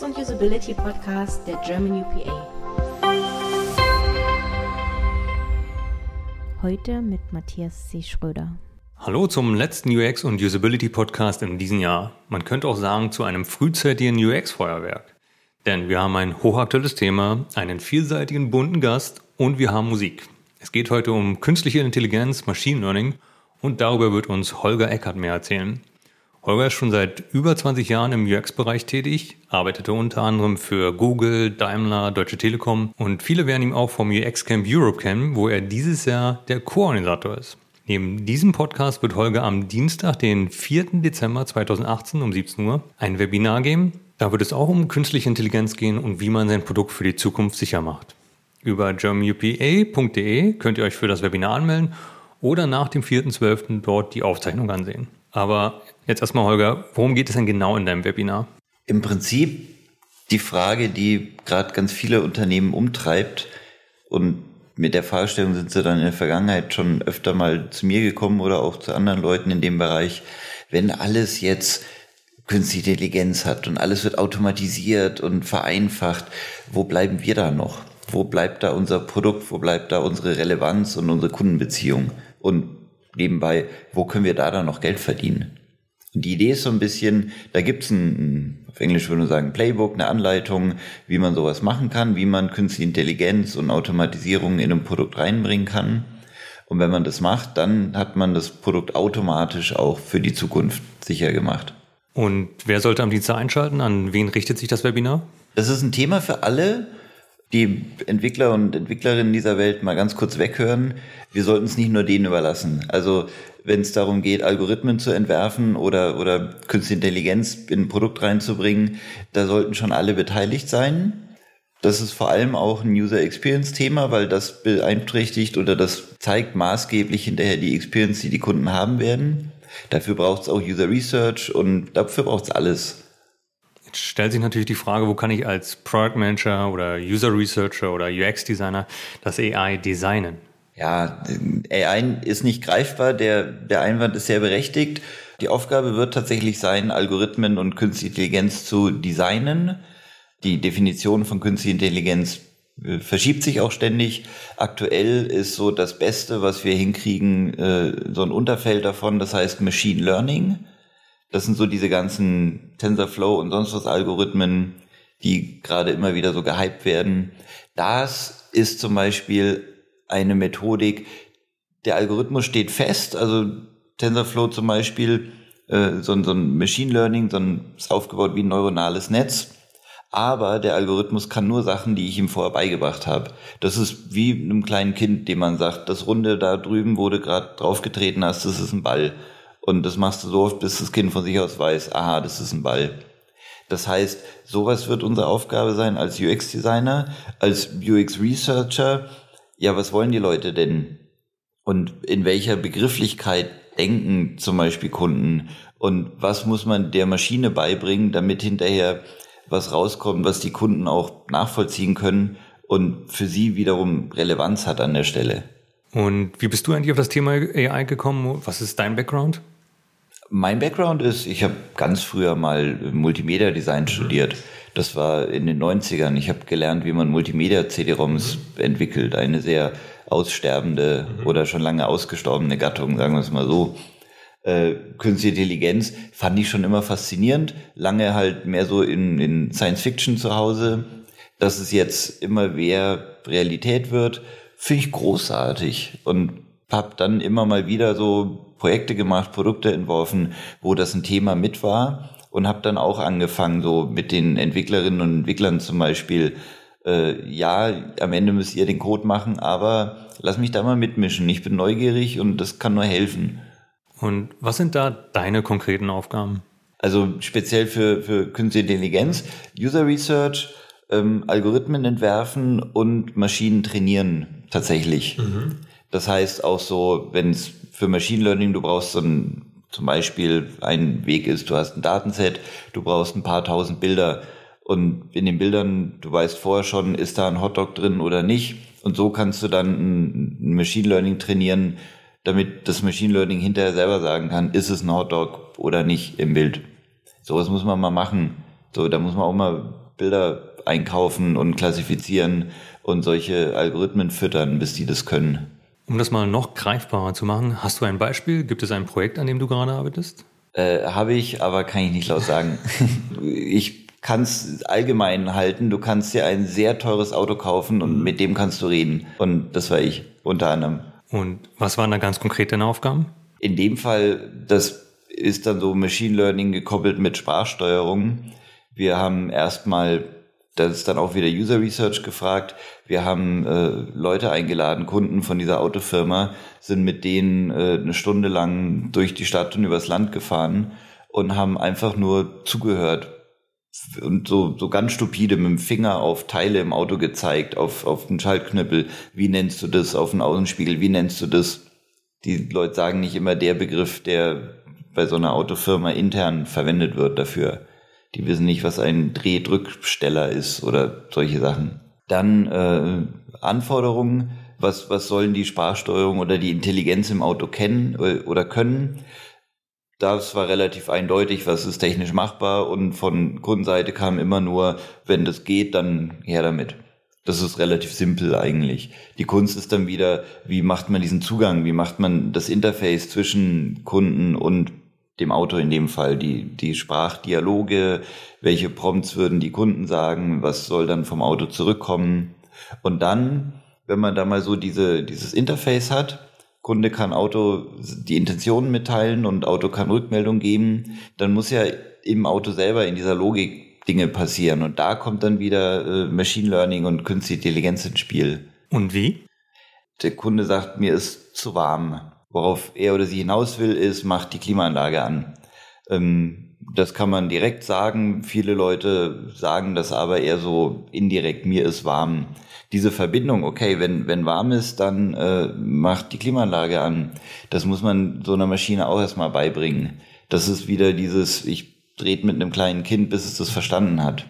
UX und Usability Podcast der German UPA. Heute mit Matthias C. Schröder. Hallo zum letzten UX und Usability Podcast in diesem Jahr. Man könnte auch sagen zu einem frühzeitigen UX-Feuerwerk. Denn wir haben ein hochaktuelles Thema, einen vielseitigen bunten Gast und wir haben Musik. Es geht heute um künstliche Intelligenz, Machine Learning und darüber wird uns Holger Eckert mehr erzählen. Holger ist schon seit über 20 Jahren im UX-Bereich tätig, arbeitete unter anderem für Google, Daimler, Deutsche Telekom und viele werden ihn auch vom UX Camp Europe kennen, wo er dieses Jahr der Co-Organisator ist. Neben diesem Podcast wird Holger am Dienstag, den 4. Dezember 2018 um 17 Uhr ein Webinar geben. Da wird es auch um künstliche Intelligenz gehen und wie man sein Produkt für die Zukunft sicher macht. Über germanupa.de könnt ihr euch für das Webinar anmelden oder nach dem 4.12. dort die Aufzeichnung ansehen. Aber jetzt erstmal, Holger, worum geht es denn genau in deinem Webinar? Im Prinzip die Frage, die gerade ganz viele Unternehmen umtreibt und mit der Fragestellung sind sie dann in der Vergangenheit schon öfter mal zu mir gekommen oder auch zu anderen Leuten in dem Bereich. Wenn alles jetzt künstliche Intelligenz hat und alles wird automatisiert und vereinfacht, wo bleiben wir da noch? Wo bleibt da unser Produkt? Wo bleibt da unsere Relevanz und unsere Kundenbeziehung? Und nebenbei, wo können wir da dann noch Geld verdienen? Und die Idee ist so ein bisschen, da gibt's ein, auf Englisch würde man sagen, Playbook, eine Anleitung, wie man sowas machen kann, wie man künstliche Intelligenz und Automatisierung in ein Produkt reinbringen kann. Und wenn man das macht, dann hat man das Produkt automatisch auch für die Zukunft sicher gemacht. Und wer sollte am Dienstag einschalten? An wen richtet sich das Webinar? Das ist ein Thema für alle, die Entwickler und Entwicklerinnen dieser Welt mal ganz kurz weghören. Wir sollten es nicht nur denen überlassen. Also wenn es darum geht, Algorithmen zu entwerfen oder, oder künstliche Intelligenz in ein Produkt reinzubringen, da sollten schon alle beteiligt sein. Das ist vor allem auch ein User Experience Thema, weil das beeinträchtigt oder das zeigt maßgeblich hinterher die Experience, die die Kunden haben werden. Dafür braucht es auch User Research und dafür braucht es alles. Jetzt stellt sich natürlich die Frage, wo kann ich als Product Manager oder User Researcher oder UX Designer das AI designen? Ja, AI ist nicht greifbar, der, der Einwand ist sehr berechtigt. Die Aufgabe wird tatsächlich sein, Algorithmen und künstliche Intelligenz zu designen. Die Definition von künstlicher Intelligenz äh, verschiebt sich auch ständig. Aktuell ist so das Beste, was wir hinkriegen, äh, so ein Unterfeld davon, das heißt Machine Learning. Das sind so diese ganzen TensorFlow und sonst was Algorithmen, die gerade immer wieder so gehypt werden. Das ist zum Beispiel eine Methodik, der Algorithmus steht fest, also TensorFlow zum Beispiel, äh, so, so ein Machine Learning, so ein, ist aufgebaut wie ein neuronales Netz. Aber der Algorithmus kann nur Sachen, die ich ihm vorher beigebracht habe. Das ist wie einem kleinen Kind, dem man sagt, das Runde da drüben, du gerade draufgetreten hast, das ist ein Ball. Und das machst du so oft, bis das Kind von sich aus weiß, aha, das ist ein Ball. Das heißt, sowas wird unsere Aufgabe sein als UX-Designer, als UX-Researcher. Ja, was wollen die Leute denn? Und in welcher Begrifflichkeit denken zum Beispiel Kunden? Und was muss man der Maschine beibringen, damit hinterher was rauskommt, was die Kunden auch nachvollziehen können und für sie wiederum Relevanz hat an der Stelle? Und wie bist du eigentlich auf das Thema AI gekommen? Was ist dein Background? Mein Background ist, ich habe ganz früher mal Multimedia Design studiert. Das war in den 90ern. Ich habe gelernt, wie man Multimedia CD-ROMs entwickelt. Eine sehr aussterbende oder schon lange ausgestorbene Gattung, sagen wir es mal so. Äh, Künstliche Intelligenz fand ich schon immer faszinierend. Lange halt mehr so in, in Science Fiction zu Hause. Dass es jetzt immer mehr Realität wird, finde ich großartig. Und habe dann immer mal wieder so Projekte gemacht, Produkte entworfen, wo das ein Thema mit war und habe dann auch angefangen, so mit den Entwicklerinnen und Entwicklern zum Beispiel, äh, ja, am Ende müsst ihr den Code machen, aber lass mich da mal mitmischen. Ich bin neugierig und das kann nur helfen. Und was sind da deine konkreten Aufgaben? Also speziell für, für Künstliche Intelligenz, User Research, ähm, Algorithmen entwerfen und Maschinen trainieren tatsächlich. Mhm. Das heißt auch so, wenn es für Machine Learning, du brauchst so ein, zum Beispiel ein Weg ist, du hast ein Datenset, du brauchst ein paar tausend Bilder und in den Bildern, du weißt vorher schon, ist da ein Hotdog drin oder nicht. Und so kannst du dann ein Machine Learning trainieren, damit das Machine Learning hinterher selber sagen kann, ist es ein Hotdog oder nicht im Bild. Sowas muss man mal machen. So, da muss man auch mal Bilder einkaufen und klassifizieren und solche Algorithmen füttern, bis die das können. Um das mal noch greifbarer zu machen, hast du ein Beispiel? Gibt es ein Projekt, an dem du gerade arbeitest? Äh, Habe ich, aber kann ich nicht laut sagen. ich kann es allgemein halten. Du kannst dir ein sehr teures Auto kaufen und mit dem kannst du reden. Und das war ich unter anderem. Und was waren da ganz konkret deine Aufgaben? In dem Fall, das ist dann so Machine Learning gekoppelt mit Sprachsteuerung. Wir haben erstmal, das ist dann auch wieder User Research gefragt. Wir haben äh, Leute eingeladen, Kunden von dieser Autofirma, sind mit denen äh, eine Stunde lang durch die Stadt und übers Land gefahren und haben einfach nur zugehört, und so, so ganz stupide mit dem Finger auf Teile im Auto gezeigt, auf, auf den Schaltknüppel. Wie nennst du das? Auf den Außenspiegel. Wie nennst du das? Die Leute sagen nicht immer der Begriff, der bei so einer Autofirma intern verwendet wird dafür. Die wissen nicht, was ein Drehdrücksteller ist oder solche Sachen. Dann äh, Anforderungen. Was, was sollen die Sprachsteuerung oder die Intelligenz im Auto kennen oder können? das war relativ eindeutig, was ist technisch machbar und von Kundenseite kam immer nur, wenn das geht, dann her damit. Das ist relativ simpel eigentlich. Die Kunst ist dann wieder, wie macht man diesen Zugang, wie macht man das Interface zwischen Kunden und dem Auto in dem Fall, die, die Sprachdialoge, welche Prompts würden die Kunden sagen, was soll dann vom Auto zurückkommen. Und dann, wenn man da mal so diese, dieses Interface hat, Kunde kann Auto die Intentionen mitteilen und Auto kann Rückmeldung geben, dann muss ja im Auto selber in dieser Logik Dinge passieren. Und da kommt dann wieder äh, Machine Learning und Künstliche Intelligenz ins Spiel. Und wie? Der Kunde sagt, mir ist zu warm. Worauf er oder sie hinaus will, ist, macht die Klimaanlage an. Ähm, das kann man direkt sagen. Viele Leute sagen das aber eher so indirekt, mir ist warm diese Verbindung, okay, wenn, wenn warm ist, dann äh, macht die Klimaanlage an. Das muss man so einer Maschine auch erstmal beibringen. Das ist wieder dieses, ich dreht mit einem kleinen Kind, bis es das verstanden hat.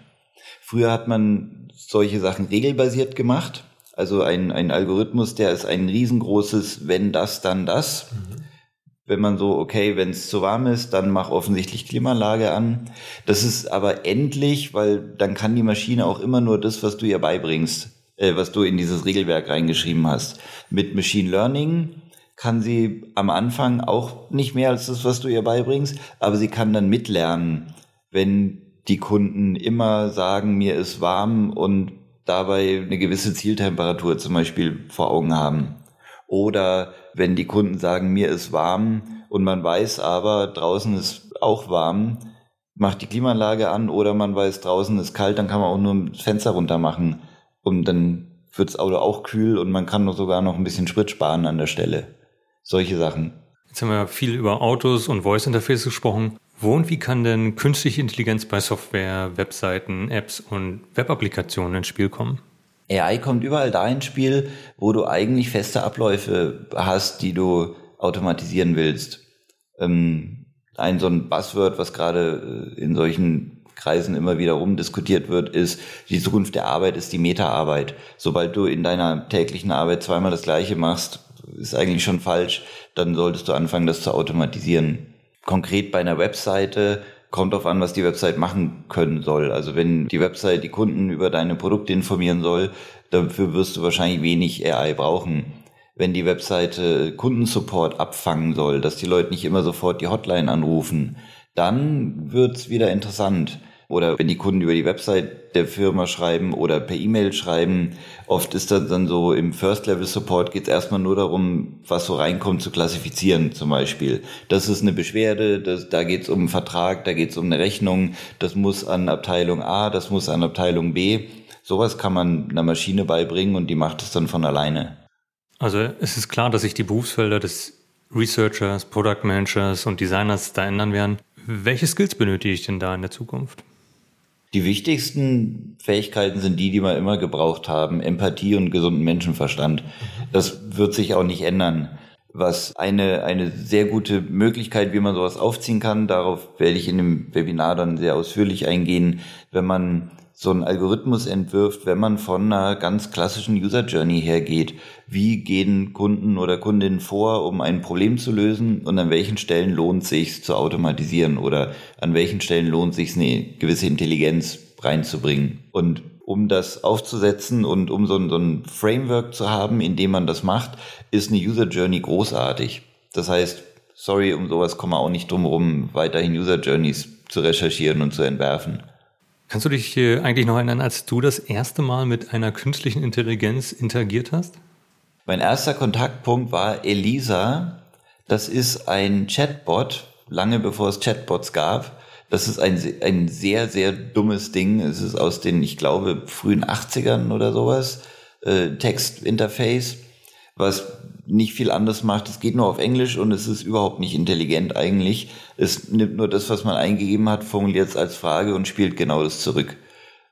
Früher hat man solche Sachen regelbasiert gemacht. Also ein, ein Algorithmus, der ist ein riesengroßes, wenn das, dann das. Mhm. Wenn man so, okay, wenn es zu warm ist, dann mach offensichtlich Klimaanlage an. Das ist aber endlich, weil dann kann die Maschine auch immer nur das, was du ihr beibringst äh, was du in dieses Regelwerk reingeschrieben hast. Mit Machine Learning kann sie am Anfang auch nicht mehr als das, was du ihr beibringst, aber sie kann dann mitlernen, wenn die Kunden immer sagen, mir ist warm und dabei eine gewisse Zieltemperatur zum Beispiel vor Augen haben. Oder wenn die Kunden sagen, mir ist warm und man weiß aber, draußen ist auch warm, macht die Klimaanlage an oder man weiß, draußen ist kalt, dann kann man auch nur das Fenster runter machen und dann wird das Auto auch kühl und man kann sogar noch ein bisschen Sprit sparen an der Stelle. Solche Sachen. Jetzt haben wir viel über Autos und Voice Interface gesprochen. Wo und wie kann denn künstliche Intelligenz bei Software, Webseiten, Apps und Web-Applikationen ins Spiel kommen? AI kommt überall da ins Spiel, wo du eigentlich feste Abläufe hast, die du automatisieren willst. Ähm, ein so ein Buzzword, was gerade äh, in solchen Kreisen immer wieder rumdiskutiert wird, ist, die Zukunft der Arbeit ist die Meta-Arbeit. Sobald du in deiner täglichen Arbeit zweimal das Gleiche machst, ist eigentlich schon falsch, dann solltest du anfangen, das zu automatisieren. Konkret bei einer Webseite kommt darauf an, was die Website machen können soll. Also wenn die Website die Kunden über deine Produkte informieren soll, dafür wirst du wahrscheinlich wenig AI brauchen. Wenn die Webseite Kundensupport abfangen soll, dass die Leute nicht immer sofort die Hotline anrufen, dann wird's wieder interessant. Oder wenn die Kunden über die Website der Firma schreiben oder per E-Mail schreiben, oft ist das dann so, im First-Level-Support geht es erstmal nur darum, was so reinkommt, zu klassifizieren zum Beispiel. Das ist eine Beschwerde, das, da geht es um einen Vertrag, da geht es um eine Rechnung, das muss an Abteilung A, das muss an Abteilung B. Sowas kann man einer Maschine beibringen und die macht es dann von alleine. Also es ist klar, dass sich die Berufsfelder des Researchers, Product Managers und Designers da ändern werden. Welche Skills benötige ich denn da in der Zukunft? Die wichtigsten Fähigkeiten sind die, die wir immer gebraucht haben. Empathie und gesunden Menschenverstand. Das wird sich auch nicht ändern. Was eine, eine sehr gute Möglichkeit, wie man sowas aufziehen kann, darauf werde ich in dem Webinar dann sehr ausführlich eingehen, wenn man so einen Algorithmus entwirft, wenn man von einer ganz klassischen User Journey hergeht. Wie gehen Kunden oder Kundinnen vor, um ein Problem zu lösen und an welchen Stellen lohnt sich zu automatisieren oder an welchen Stellen lohnt sich eine gewisse Intelligenz reinzubringen. Und um das aufzusetzen und um so ein, so ein Framework zu haben, in dem man das macht, ist eine User Journey großartig. Das heißt, sorry, um sowas kommen wir auch nicht drum rum, weiterhin User Journeys zu recherchieren und zu entwerfen. Kannst du dich eigentlich noch erinnern, als du das erste Mal mit einer künstlichen Intelligenz interagiert hast? Mein erster Kontaktpunkt war Elisa. Das ist ein Chatbot, lange bevor es Chatbots gab, das ist ein, ein sehr, sehr dummes Ding. Es ist aus den, ich glaube, frühen 80ern oder sowas. Äh, Textinterface, was nicht viel anders macht. Es geht nur auf Englisch und es ist überhaupt nicht intelligent eigentlich. Es nimmt nur das, was man eingegeben hat, formuliert es als Frage und spielt genau das zurück.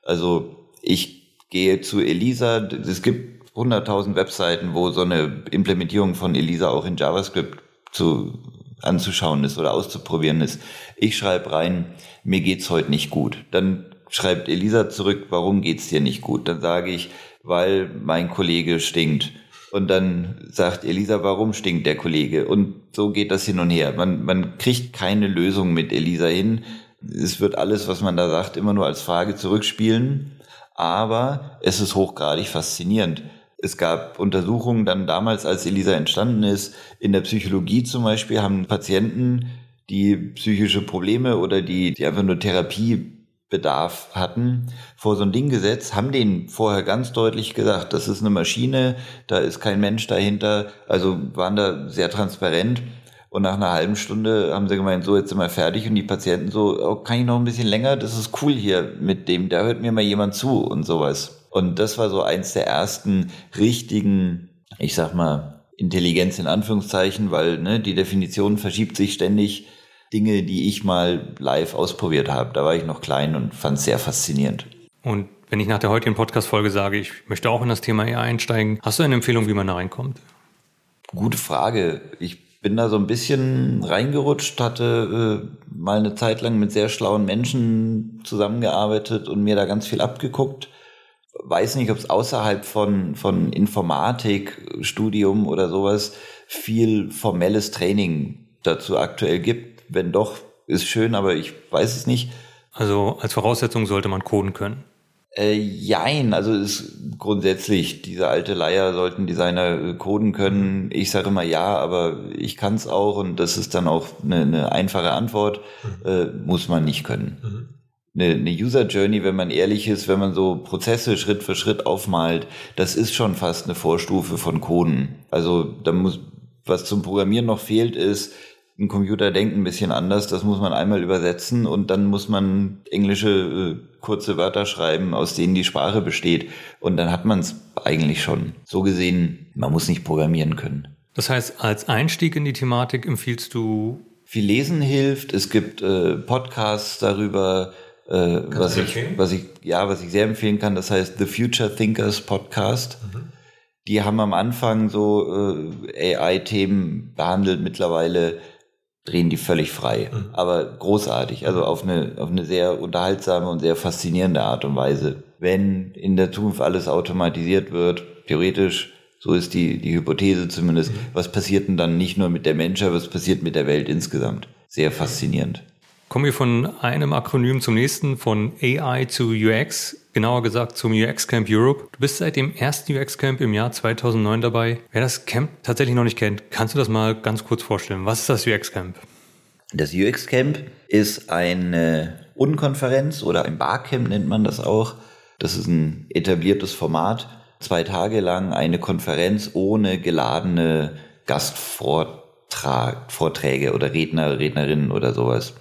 Also ich gehe zu Elisa. Es gibt 100.000 Webseiten, wo so eine Implementierung von Elisa auch in JavaScript zu anzuschauen ist oder auszuprobieren ist. Ich schreibe rein, mir geht's heute nicht gut. Dann schreibt Elisa zurück, warum geht's dir nicht gut? Dann sage ich, weil mein Kollege stinkt. Und dann sagt Elisa, warum stinkt der Kollege? Und so geht das hin und her. Man, man kriegt keine Lösung mit Elisa hin. Es wird alles, was man da sagt, immer nur als Frage zurückspielen. Aber es ist hochgradig faszinierend. Es gab Untersuchungen dann damals, als Elisa entstanden ist, in der Psychologie zum Beispiel haben Patienten, die psychische Probleme oder die, die einfach nur Therapiebedarf hatten, vor so ein Ding gesetzt, haben denen vorher ganz deutlich gesagt, das ist eine Maschine, da ist kein Mensch dahinter, also waren da sehr transparent. Und nach einer halben Stunde haben sie gemeint, so, jetzt sind wir fertig. Und die Patienten so, oh, kann ich noch ein bisschen länger? Das ist cool hier mit dem, da hört mir mal jemand zu und sowas. Und das war so eins der ersten richtigen, ich sag mal, Intelligenz in Anführungszeichen, weil ne, die Definition verschiebt sich ständig. Dinge, die ich mal live ausprobiert habe. Da war ich noch klein und fand es sehr faszinierend. Und wenn ich nach der heutigen Podcast-Folge sage, ich möchte auch in das Thema eher einsteigen, hast du eine Empfehlung, wie man da reinkommt? Gute Frage. Ich bin da so ein bisschen reingerutscht, hatte äh, mal eine Zeit lang mit sehr schlauen Menschen zusammengearbeitet und mir da ganz viel abgeguckt weiß nicht, ob es außerhalb von, von Informatik, Studium oder sowas viel formelles Training dazu aktuell gibt. Wenn doch, ist schön, aber ich weiß es nicht. Also als Voraussetzung sollte man coden können. Äh, jein, also ist grundsätzlich, diese alte Leier sollten Designer äh, coden können. Ich sage immer ja, aber ich kann es auch und das ist dann auch eine, eine einfache Antwort, mhm. äh, muss man nicht können. Mhm eine, eine User Journey, wenn man ehrlich ist, wenn man so Prozesse Schritt für Schritt aufmalt, das ist schon fast eine Vorstufe von Coden. Also da muss, was zum Programmieren noch fehlt, ist, ein Computer denkt ein bisschen anders, das muss man einmal übersetzen und dann muss man englische äh, kurze Wörter schreiben, aus denen die Sprache besteht. Und dann hat man es eigentlich schon. So gesehen, man muss nicht programmieren können. Das heißt, als Einstieg in die Thematik empfiehlst du? Viel Lesen hilft. Es gibt äh, Podcasts darüber, äh, was ich, was ich, ja, was ich sehr empfehlen kann, das heißt The Future Thinkers Podcast. Mhm. Die haben am Anfang so äh, AI-Themen behandelt, mittlerweile drehen die völlig frei, mhm. aber großartig, also auf eine, auf eine sehr unterhaltsame und sehr faszinierende Art und Weise. Wenn in der Zukunft alles automatisiert wird, theoretisch, so ist die, die Hypothese zumindest, mhm. was passiert denn dann nicht nur mit der Menschheit, was passiert mit der Welt insgesamt? Sehr faszinierend. Kommen wir von einem Akronym zum nächsten, von AI zu UX, genauer gesagt zum UX Camp Europe. Du bist seit dem ersten UX Camp im Jahr 2009 dabei. Wer das Camp tatsächlich noch nicht kennt, kannst du das mal ganz kurz vorstellen? Was ist das UX Camp? Das UX Camp ist eine Unkonferenz oder ein Barcamp nennt man das auch. Das ist ein etabliertes Format. Zwei Tage lang eine Konferenz ohne geladene Gastvorträge oder Redner, Rednerinnen oder sowas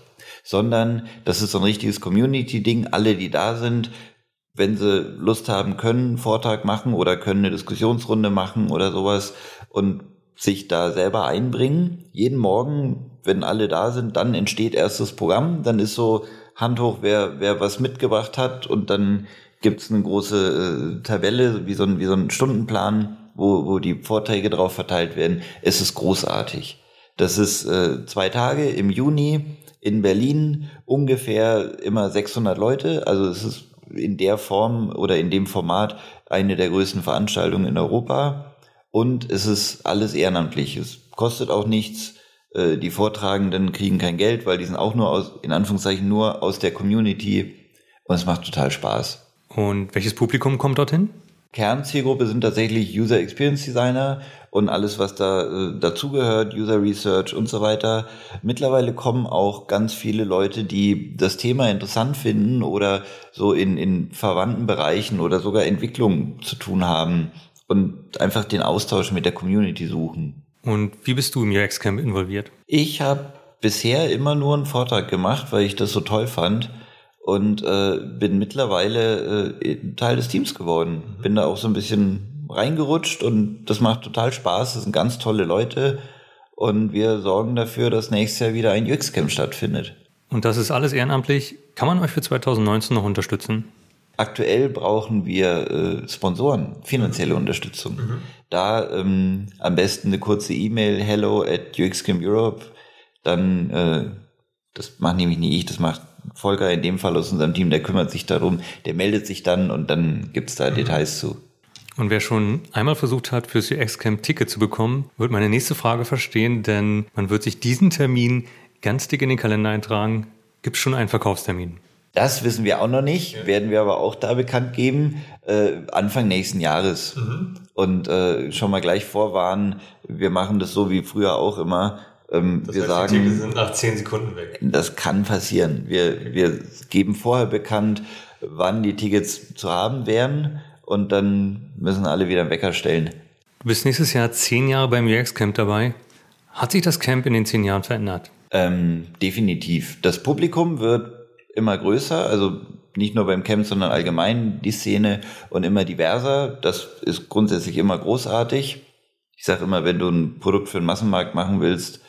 sondern das ist so ein richtiges Community-Ding. Alle, die da sind, wenn sie Lust haben, können einen Vortrag machen oder können eine Diskussionsrunde machen oder sowas und sich da selber einbringen. Jeden Morgen, wenn alle da sind, dann entsteht erst das Programm. Dann ist so Hand hoch, wer, wer was mitgebracht hat und dann gibt's eine große äh, Tabelle, wie so, ein, wie so ein Stundenplan, wo, wo die Vorträge drauf verteilt werden. Es ist großartig. Das ist äh, zwei Tage im Juni in Berlin ungefähr immer 600 Leute. Also es ist in der Form oder in dem Format eine der größten Veranstaltungen in Europa. Und es ist alles ehrenamtlich. Es kostet auch nichts. Äh, die Vortragenden kriegen kein Geld, weil die sind auch nur aus, in Anführungszeichen, nur aus der Community. Und es macht total Spaß. Und welches Publikum kommt dorthin? Kernzielgruppe sind tatsächlich User Experience Designer und alles, was da äh, dazugehört, User Research und so weiter. Mittlerweile kommen auch ganz viele Leute, die das Thema interessant finden oder so in, in verwandten Bereichen oder sogar Entwicklung zu tun haben und einfach den Austausch mit der Community suchen. Und wie bist du im UX Camp involviert? Ich habe bisher immer nur einen Vortrag gemacht, weil ich das so toll fand und äh, bin mittlerweile äh, Teil des Teams geworden. Bin da auch so ein bisschen reingerutscht und das macht total Spaß. Das sind ganz tolle Leute und wir sorgen dafür, dass nächstes Jahr wieder ein UX-Camp stattfindet. Und das ist alles ehrenamtlich. Kann man euch für 2019 noch unterstützen? Aktuell brauchen wir äh, Sponsoren, finanzielle Unterstützung. Mhm. Da ähm, am besten eine kurze E-Mail, hello at UXCamp Europe. Dann, äh, das macht nämlich nicht ich, das macht Volker in dem Fall aus unserem Team, der kümmert sich darum, der meldet sich dann und dann gibt's da mhm. Details zu. Und wer schon einmal versucht hat, fürs UX-Camp Ticket zu bekommen, wird meine nächste Frage verstehen, denn man wird sich diesen Termin ganz dick in den Kalender eintragen. Gibt es schon einen Verkaufstermin? Das wissen wir auch noch nicht, ja. werden wir aber auch da bekannt geben, äh, Anfang nächsten Jahres. Mhm. Und äh, schon mal gleich vorwarnen, wir machen das so wie früher auch immer. Ähm, das wir heißt, sagen, Tickets sind nach zehn Sekunden weg. Das kann passieren. Wir, wir geben vorher bekannt, wann die Tickets zu haben wären und dann müssen alle wieder einen Wecker stellen. Du bist nächstes Jahr zehn Jahre beim UX Camp dabei. Hat sich das Camp in den zehn Jahren verändert? Ähm, definitiv. Das Publikum wird immer größer, also nicht nur beim Camp, sondern allgemein die Szene und immer diverser. Das ist grundsätzlich immer großartig. Ich sage immer, wenn du ein Produkt für den Massenmarkt machen willst,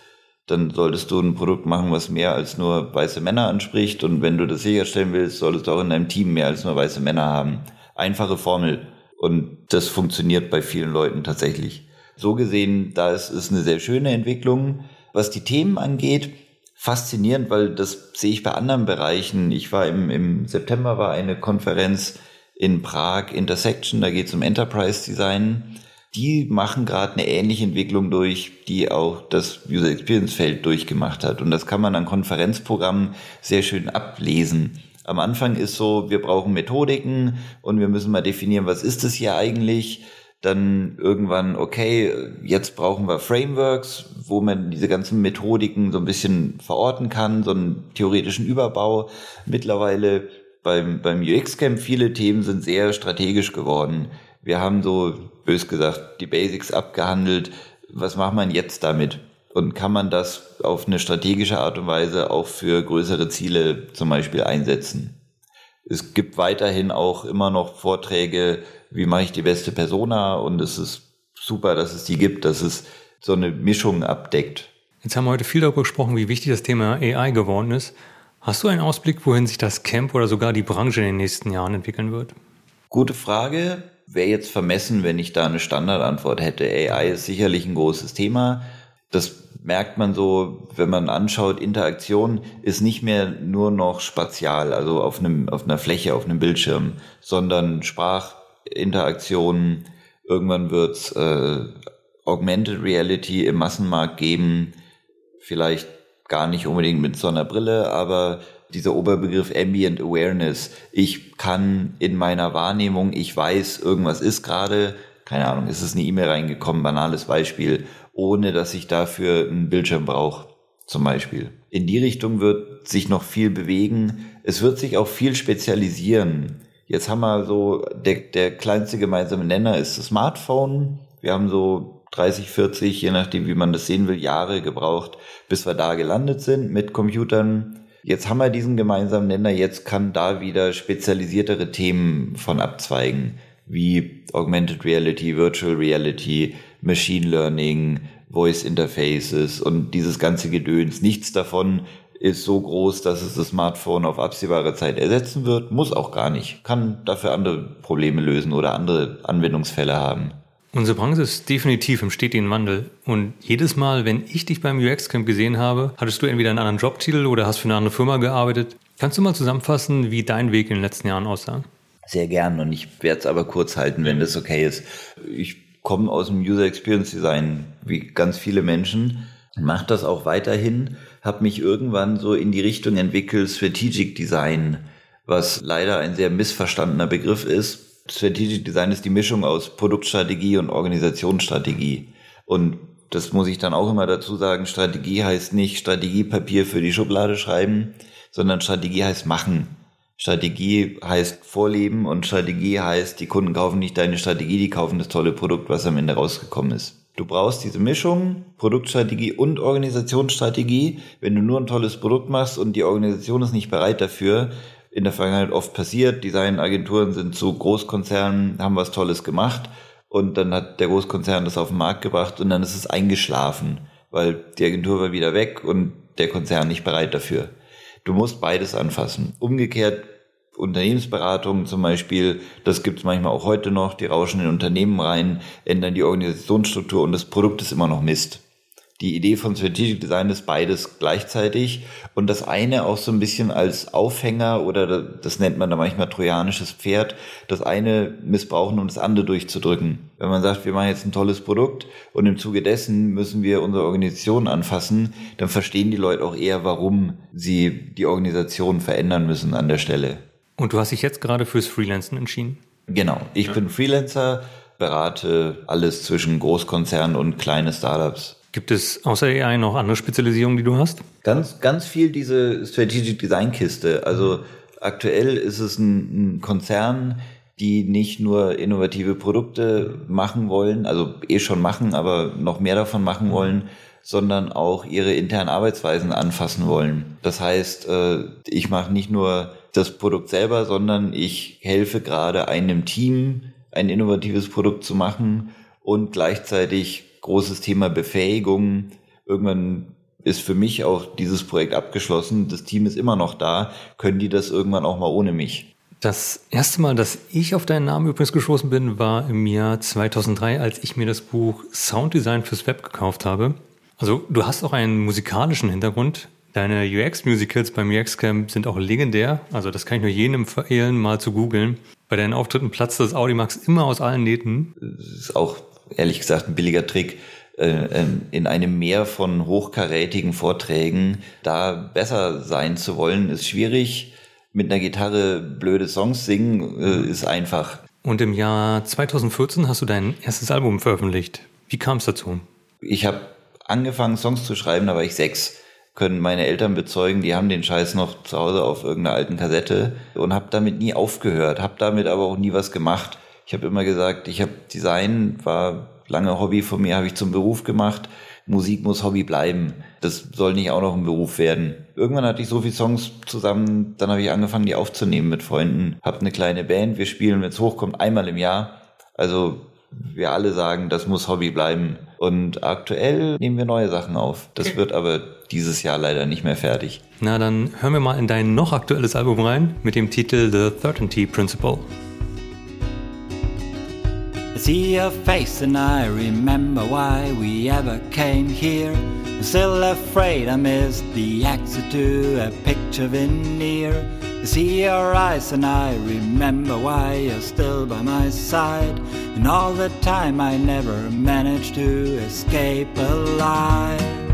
dann solltest du ein Produkt machen, was mehr als nur weiße Männer anspricht. Und wenn du das sicherstellen willst, solltest du auch in deinem Team mehr als nur weiße Männer haben. Einfache Formel. Und das funktioniert bei vielen Leuten tatsächlich. So gesehen, da ist es eine sehr schöne Entwicklung. Was die Themen angeht, faszinierend, weil das sehe ich bei anderen Bereichen. Ich war im, im September war eine Konferenz in Prag, Intersection, da geht es um Enterprise Design die machen gerade eine ähnliche Entwicklung durch, die auch das User Experience Feld durchgemacht hat. Und das kann man an Konferenzprogrammen sehr schön ablesen. Am Anfang ist so, wir brauchen Methodiken und wir müssen mal definieren, was ist es hier eigentlich? Dann irgendwann, okay, jetzt brauchen wir Frameworks, wo man diese ganzen Methodiken so ein bisschen verorten kann, so einen theoretischen Überbau. Mittlerweile beim, beim UX-Camp viele Themen sind sehr strategisch geworden. Wir haben so bös gesagt, die Basics abgehandelt. Was macht man jetzt damit? Und kann man das auf eine strategische Art und Weise auch für größere Ziele zum Beispiel einsetzen? Es gibt weiterhin auch immer noch Vorträge, wie mache ich die beste Persona? Und es ist super, dass es die gibt, dass es so eine Mischung abdeckt. Jetzt haben wir heute viel darüber gesprochen, wie wichtig das Thema AI geworden ist. Hast du einen Ausblick, wohin sich das Camp oder sogar die Branche in den nächsten Jahren entwickeln wird? Gute Frage wäre jetzt vermessen, wenn ich da eine Standardantwort hätte. AI ist sicherlich ein großes Thema. Das merkt man so, wenn man anschaut, Interaktion ist nicht mehr nur noch spatial, also auf einem, auf einer Fläche, auf einem Bildschirm, sondern Sprachinteraktion. Irgendwann wird's äh, Augmented Reality im Massenmarkt geben. Vielleicht gar nicht unbedingt mit so einer Brille, aber dieser Oberbegriff Ambient Awareness. Ich kann in meiner Wahrnehmung, ich weiß, irgendwas ist gerade, keine Ahnung, ist es eine E-Mail reingekommen, banales Beispiel, ohne dass ich dafür einen Bildschirm brauche, zum Beispiel. In die Richtung wird sich noch viel bewegen. Es wird sich auch viel spezialisieren. Jetzt haben wir so, der, der kleinste gemeinsame Nenner ist das Smartphone. Wir haben so 30, 40, je nachdem, wie man das sehen will, Jahre gebraucht, bis wir da gelandet sind mit Computern. Jetzt haben wir diesen gemeinsamen Nenner, jetzt kann da wieder spezialisiertere Themen von abzweigen, wie Augmented Reality, Virtual Reality, Machine Learning, Voice Interfaces und dieses ganze Gedöns. Nichts davon ist so groß, dass es das Smartphone auf absehbare Zeit ersetzen wird. Muss auch gar nicht. Kann dafür andere Probleme lösen oder andere Anwendungsfälle haben. Unsere Branche ist definitiv im stetigen Wandel. Und jedes Mal, wenn ich dich beim UX-Camp gesehen habe, hattest du entweder einen anderen Jobtitel oder hast für eine andere Firma gearbeitet. Kannst du mal zusammenfassen, wie dein Weg in den letzten Jahren aussah? Sehr gern und ich werde es aber kurz halten, wenn das okay ist. Ich komme aus dem User Experience Design, wie ganz viele Menschen, mache das auch weiterhin, habe mich irgendwann so in die Richtung entwickelt, Strategic Design, was leider ein sehr missverstandener Begriff ist Strategic Design ist die Mischung aus Produktstrategie und Organisationsstrategie. Und das muss ich dann auch immer dazu sagen, Strategie heißt nicht Strategiepapier für die Schublade schreiben, sondern Strategie heißt machen. Strategie heißt vorleben und Strategie heißt, die Kunden kaufen nicht deine Strategie, die kaufen das tolle Produkt, was am Ende rausgekommen ist. Du brauchst diese Mischung, Produktstrategie und Organisationsstrategie. Wenn du nur ein tolles Produkt machst und die Organisation ist nicht bereit dafür, in der Vergangenheit oft passiert. Designagenturen sind zu Großkonzernen, haben was Tolles gemacht und dann hat der Großkonzern das auf den Markt gebracht und dann ist es eingeschlafen, weil die Agentur war wieder weg und der Konzern nicht bereit dafür. Du musst beides anfassen. Umgekehrt Unternehmensberatungen zum Beispiel, das gibt es manchmal auch heute noch, die rauschen in Unternehmen rein, ändern die Organisationsstruktur und das Produkt ist immer noch Mist die Idee von Strategic Design ist beides gleichzeitig und das eine auch so ein bisschen als Aufhänger oder das nennt man da manchmal trojanisches Pferd, das eine missbrauchen, um das andere durchzudrücken. Wenn man sagt, wir machen jetzt ein tolles Produkt und im Zuge dessen müssen wir unsere Organisation anfassen, dann verstehen die Leute auch eher, warum sie die Organisation verändern müssen an der Stelle. Und du hast dich jetzt gerade fürs Freelancen entschieden? Genau. Ich ja. bin Freelancer, berate alles zwischen Großkonzernen und kleine Startups. Gibt es außer AI noch andere Spezialisierungen, die du hast? Ganz, ganz viel diese Strategic Design Kiste. Also aktuell ist es ein, ein Konzern, die nicht nur innovative Produkte machen wollen, also eh schon machen, aber noch mehr davon machen wollen, sondern auch ihre internen Arbeitsweisen anfassen wollen. Das heißt, äh, ich mache nicht nur das Produkt selber, sondern ich helfe gerade einem Team, ein innovatives Produkt zu machen und gleichzeitig großes Thema Befähigung. Irgendwann ist für mich auch dieses Projekt abgeschlossen. Das Team ist immer noch da. Können die das irgendwann auch mal ohne mich? Das erste Mal, dass ich auf deinen Namen übrigens gestoßen bin, war im Jahr 2003, als ich mir das Buch Sounddesign fürs Web gekauft habe. Also du hast auch einen musikalischen Hintergrund. Deine UX-Musicals beim UX-Camp sind auch legendär. Also das kann ich nur jedem empfehlen, mal zu googeln. Bei deinen Auftritten platzt das Audimax immer aus allen Nähten. Das ist auch ehrlich gesagt ein billiger Trick, äh, in einem Meer von hochkarätigen Vorträgen da besser sein zu wollen, ist schwierig. Mit einer Gitarre blöde Songs singen äh, ist einfach. Und im Jahr 2014 hast du dein erstes Album veröffentlicht. Wie kam es dazu? Ich habe angefangen, Songs zu schreiben, da war ich sechs. Können meine Eltern bezeugen, die haben den Scheiß noch zu Hause auf irgendeiner alten Kassette und habe damit nie aufgehört, habe damit aber auch nie was gemacht. Ich habe immer gesagt, ich habe Design, war lange Hobby von mir, habe ich zum Beruf gemacht. Musik muss Hobby bleiben. Das soll nicht auch noch ein Beruf werden. Irgendwann hatte ich so viele Songs zusammen, dann habe ich angefangen, die aufzunehmen mit Freunden. Hab eine kleine Band, wir spielen, wenn es hochkommt, einmal im Jahr. Also wir alle sagen, das muss Hobby bleiben. Und aktuell nehmen wir neue Sachen auf. Das wird aber dieses Jahr leider nicht mehr fertig. Na, dann hören wir mal in dein noch aktuelles Album rein mit dem Titel The Certainty Principle. See your face and I remember why we ever came here. I'm still afraid I missed the exit to a picture veneer. I see your eyes and I remember why you're still by my side. And all the time I never managed to escape alive.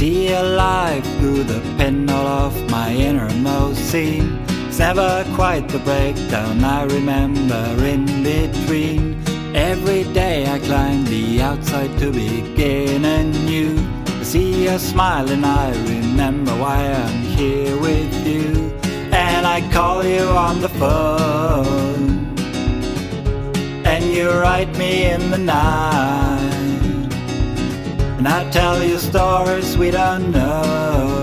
See a alive through the pinhole of my innermost scene. It's never quite the breakdown I remember in between. Every day I climb the outside to begin anew. I see your smile and I remember why I'm here with you. And I call you on the phone. And you write me in the night. And I tell you stories we don't know.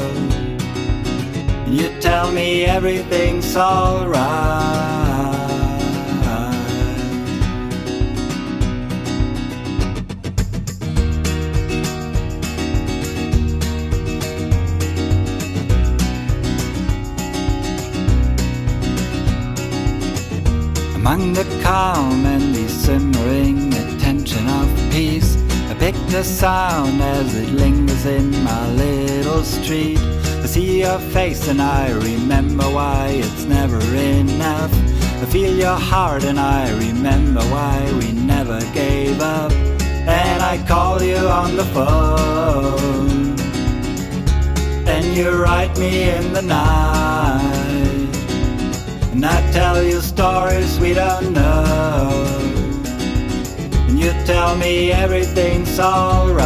And you tell me everything's alright. Among the calm and the simmering pick the sound as it lingers in my little street. I see your face and I remember why it's never enough. I feel your heart and I remember why we never gave up. And I call you on the phone. And you write me in the night. And I tell you stories we don't know. You tell me everything's alright.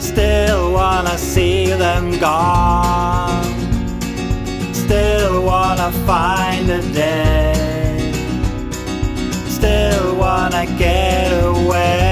Still wanna see them gone. Still wanna find a day. Still wanna get away.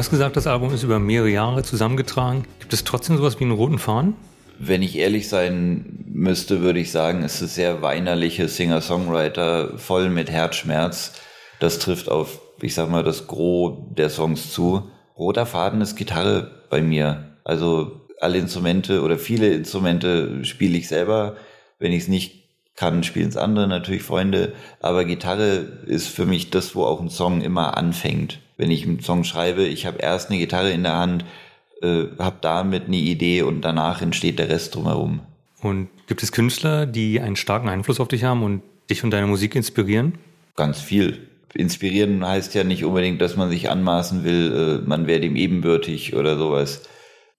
Hast gesagt, das Album ist über mehrere Jahre zusammengetragen. Gibt es trotzdem sowas wie einen roten Faden? Wenn ich ehrlich sein müsste, würde ich sagen, es ist sehr weinerliche Singer-Songwriter, voll mit Herzschmerz. Das trifft auf, ich sag mal, das Gros der Songs zu. Roter Faden ist Gitarre bei mir. Also alle Instrumente oder viele Instrumente spiele ich selber. Wenn ich es nicht kann, spielen es andere, natürlich Freunde. Aber Gitarre ist für mich das, wo auch ein Song immer anfängt. Wenn ich einen Song schreibe, ich habe erst eine Gitarre in der Hand, äh, habe damit eine Idee und danach entsteht der Rest drumherum. Und gibt es Künstler, die einen starken Einfluss auf dich haben und dich und deine Musik inspirieren? Ganz viel. Inspirieren heißt ja nicht unbedingt, dass man sich anmaßen will, äh, man wäre dem ebenbürtig oder sowas.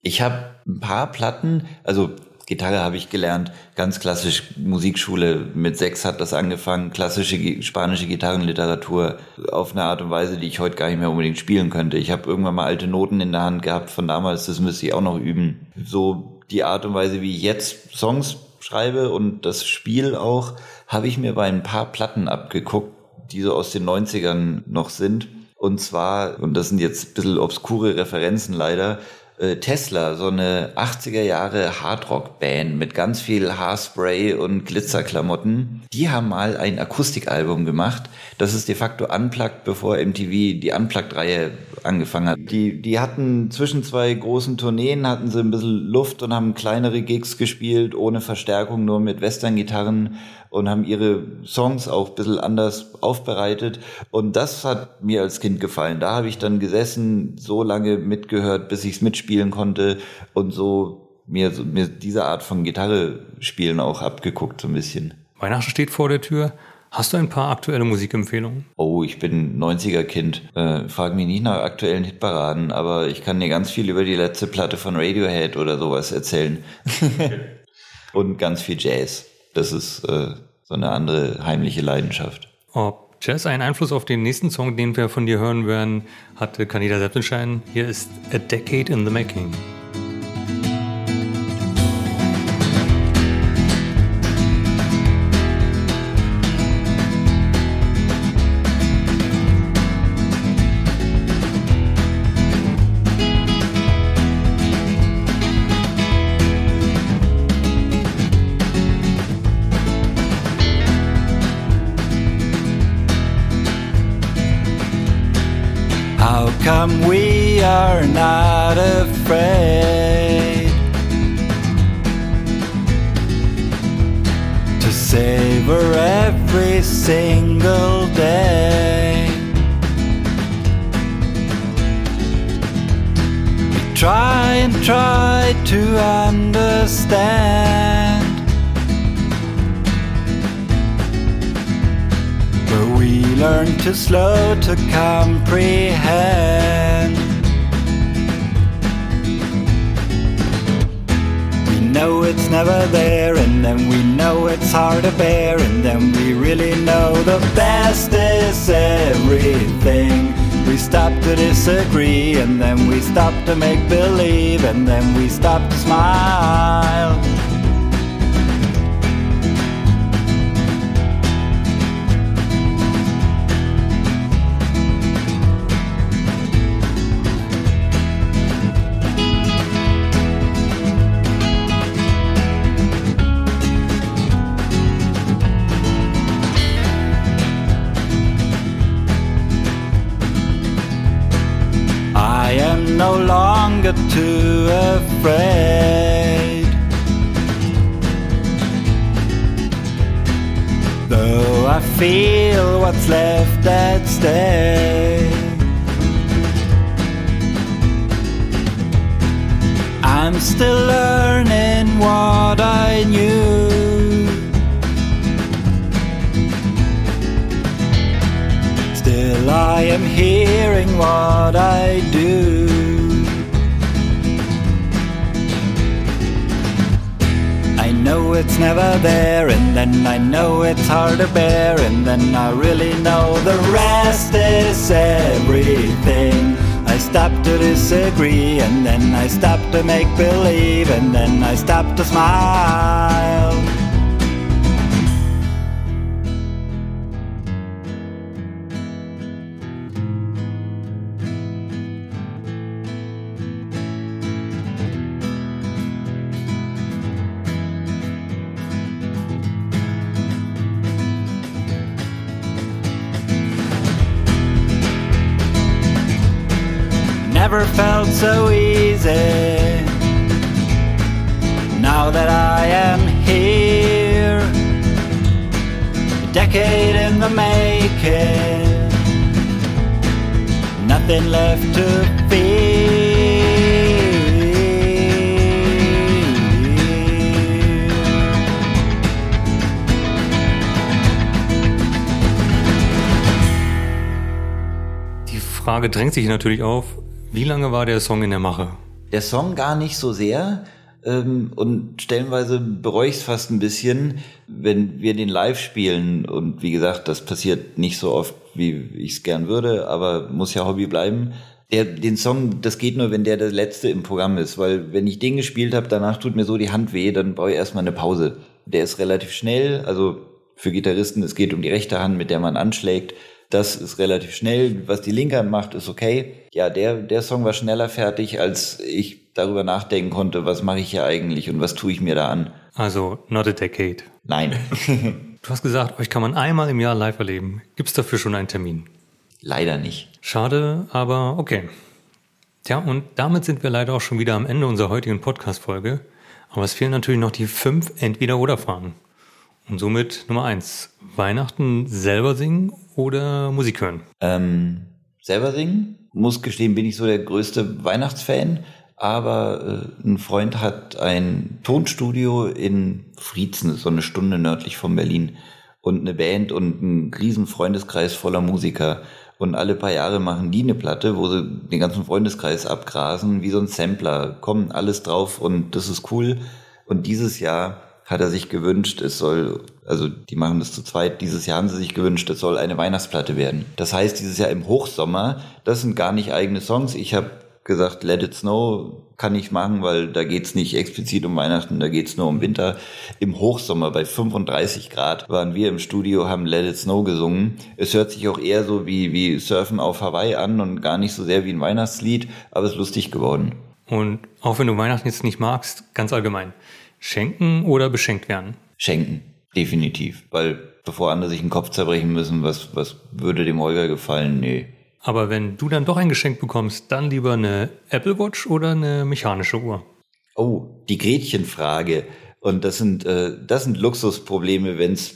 Ich habe ein paar Platten, also Gitarre habe ich gelernt, ganz klassisch Musikschule. Mit sechs hat das angefangen, klassische spanische Gitarrenliteratur auf eine Art und Weise, die ich heute gar nicht mehr unbedingt spielen könnte. Ich habe irgendwann mal alte Noten in der Hand gehabt von damals, das müsste ich auch noch üben. So die Art und Weise, wie ich jetzt Songs schreibe und das Spiel auch, habe ich mir bei ein paar Platten abgeguckt, die so aus den 90ern noch sind. Und zwar, und das sind jetzt ein bisschen obskure Referenzen leider, äh, Tesla, so eine 80er Jahre Hardrock-Band mit ganz viel Haarspray und Glitzerklamotten. Die haben mal ein Akustikalbum gemacht. Das ist de facto unplugged, bevor MTV die Unplugged-Reihe angefangen hat. Die, die hatten zwischen zwei großen Tourneen, hatten sie ein bisschen Luft und haben kleinere Gigs gespielt, ohne Verstärkung, nur mit Western-Gitarren und haben ihre Songs auch ein bisschen anders aufbereitet. Und das hat mir als Kind gefallen. Da habe ich dann gesessen, so lange mitgehört, bis ich es mitspielen konnte und so mir, so- mir diese Art von Gitarre spielen auch abgeguckt so ein bisschen. Weihnachten steht vor der Tür. Hast du ein paar aktuelle Musikempfehlungen? Oh, ich bin 90er-Kind. Äh, frag mich nicht nach aktuellen Hitparaden, aber ich kann dir ganz viel über die letzte Platte von Radiohead oder sowas erzählen. und ganz viel Jazz. Das ist äh, so eine andere heimliche Leidenschaft. Ob Jazz einen Einfluss auf den nächsten Song, den wir von dir hören werden, hatte, kann jeder selbst entscheiden. Hier ist A Decade in the Making. Come we are not afraid to savor every single day? We try and try to understand. Learn too slow to comprehend. We know it's never there, and then we know it's hard to bear, and then we really know the best is everything. We stop to disagree, and then we stop to make believe, and then we stop to smile. Get too afraid. Though I feel what's left at stake. I'm still learning what I knew. Still, I am hearing what I do. Know it's never there, and then I know it's hard to bear, and then I really know the rest is everything. I stop to disagree, and then I stop to make believe, and then I stop to smile. Frage drängt sich natürlich auf, wie lange war der Song in der Mache? Der Song gar nicht so sehr. Ähm, und stellenweise bereue ich es fast ein bisschen, wenn wir den live spielen. Und wie gesagt, das passiert nicht so oft, wie ich es gern würde, aber muss ja Hobby bleiben. Der, den Song, das geht nur, wenn der der letzte im Programm ist, weil wenn ich den gespielt habe, danach tut mir so die Hand weh, dann brauche ich erstmal eine Pause. Der ist relativ schnell, also für Gitarristen, es geht um die rechte Hand, mit der man anschlägt. Das ist relativ schnell. Was die linke macht, ist okay. Ja, der, der Song war schneller fertig, als ich darüber nachdenken konnte, was mache ich hier eigentlich und was tue ich mir da an. Also, not a decade. Nein, Du hast gesagt, euch kann man einmal im Jahr live erleben. Gibt's dafür schon einen Termin? leider nicht. Schade, aber okay. Tja, und damit sind wir leider auch schon wieder am Ende unserer heutigen Podcast-Folge. Aber es fehlen natürlich noch die fünf Entweder-Oder-Fragen. Und somit Nummer eins. Weihnachten selber singen oder Musik hören? Ähm, selber singen. Muss gestehen, bin ich so der größte Weihnachtsfan. Aber äh, ein Freund hat ein Tonstudio in Friezen, so eine Stunde nördlich von Berlin. Und eine Band und ein riesen Freundeskreis voller Musiker. Und alle paar Jahre machen die eine Platte, wo sie den ganzen Freundeskreis abgrasen, wie so ein Sampler. Kommen alles drauf und das ist cool. Und dieses Jahr hat er sich gewünscht, es soll, also die machen das zu zweit, dieses Jahr haben sie sich gewünscht, es soll eine Weihnachtsplatte werden. Das heißt, dieses Jahr im Hochsommer, das sind gar nicht eigene Songs. Ich habe gesagt, Let It Snow kann ich machen, weil da geht's nicht explizit um Weihnachten, da geht's nur um Winter. Im Hochsommer bei 35 Grad waren wir im Studio, haben Let It Snow gesungen. Es hört sich auch eher so wie, wie Surfen auf Hawaii an und gar nicht so sehr wie ein Weihnachtslied, aber es ist lustig geworden. Und auch wenn du Weihnachten jetzt nicht magst, ganz allgemein. Schenken oder beschenkt werden? Schenken, definitiv. Weil bevor andere sich den Kopf zerbrechen müssen, was, was würde dem Holger gefallen? Nee. Aber wenn du dann doch ein Geschenk bekommst, dann lieber eine Apple Watch oder eine mechanische Uhr? Oh, die Gretchenfrage. Und das sind, äh, das sind Luxusprobleme, wenn's,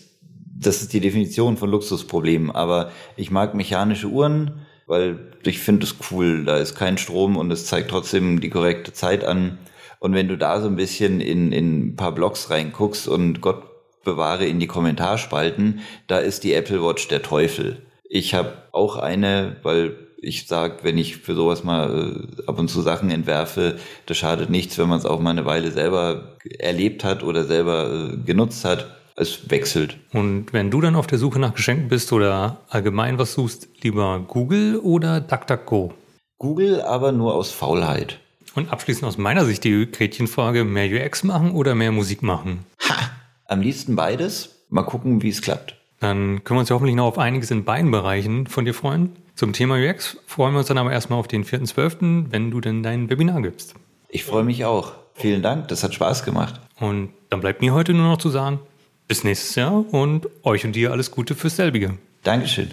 das ist die Definition von Luxusproblemen. Aber ich mag mechanische Uhren, weil ich finde es cool. Da ist kein Strom und es zeigt trotzdem die korrekte Zeit an. Und wenn du da so ein bisschen in, in ein paar Blogs reinguckst und Gott bewahre in die Kommentarspalten, da ist die Apple Watch der Teufel. Ich habe auch eine, weil ich sage, wenn ich für sowas mal äh, ab und zu Sachen entwerfe, das schadet nichts, wenn man es auch mal eine Weile selber erlebt hat oder selber äh, genutzt hat. Es wechselt. Und wenn du dann auf der Suche nach Geschenken bist oder allgemein was suchst, lieber Google oder DuckDuckGo? Google aber nur aus Faulheit. Und abschließend aus meiner Sicht die Gretchenfrage, mehr UX machen oder mehr Musik machen? Ha! Am liebsten beides. Mal gucken, wie es klappt. Dann können wir uns ja hoffentlich noch auf einiges in beiden Bereichen von dir freuen. Zum Thema UX freuen wir uns dann aber erstmal auf den 4.12., wenn du denn dein Webinar gibst. Ich freue mich auch. Vielen Dank, das hat Spaß gemacht. Und dann bleibt mir heute nur noch zu sagen, bis nächstes Jahr und euch und dir alles Gute fürs selbige. Dankeschön.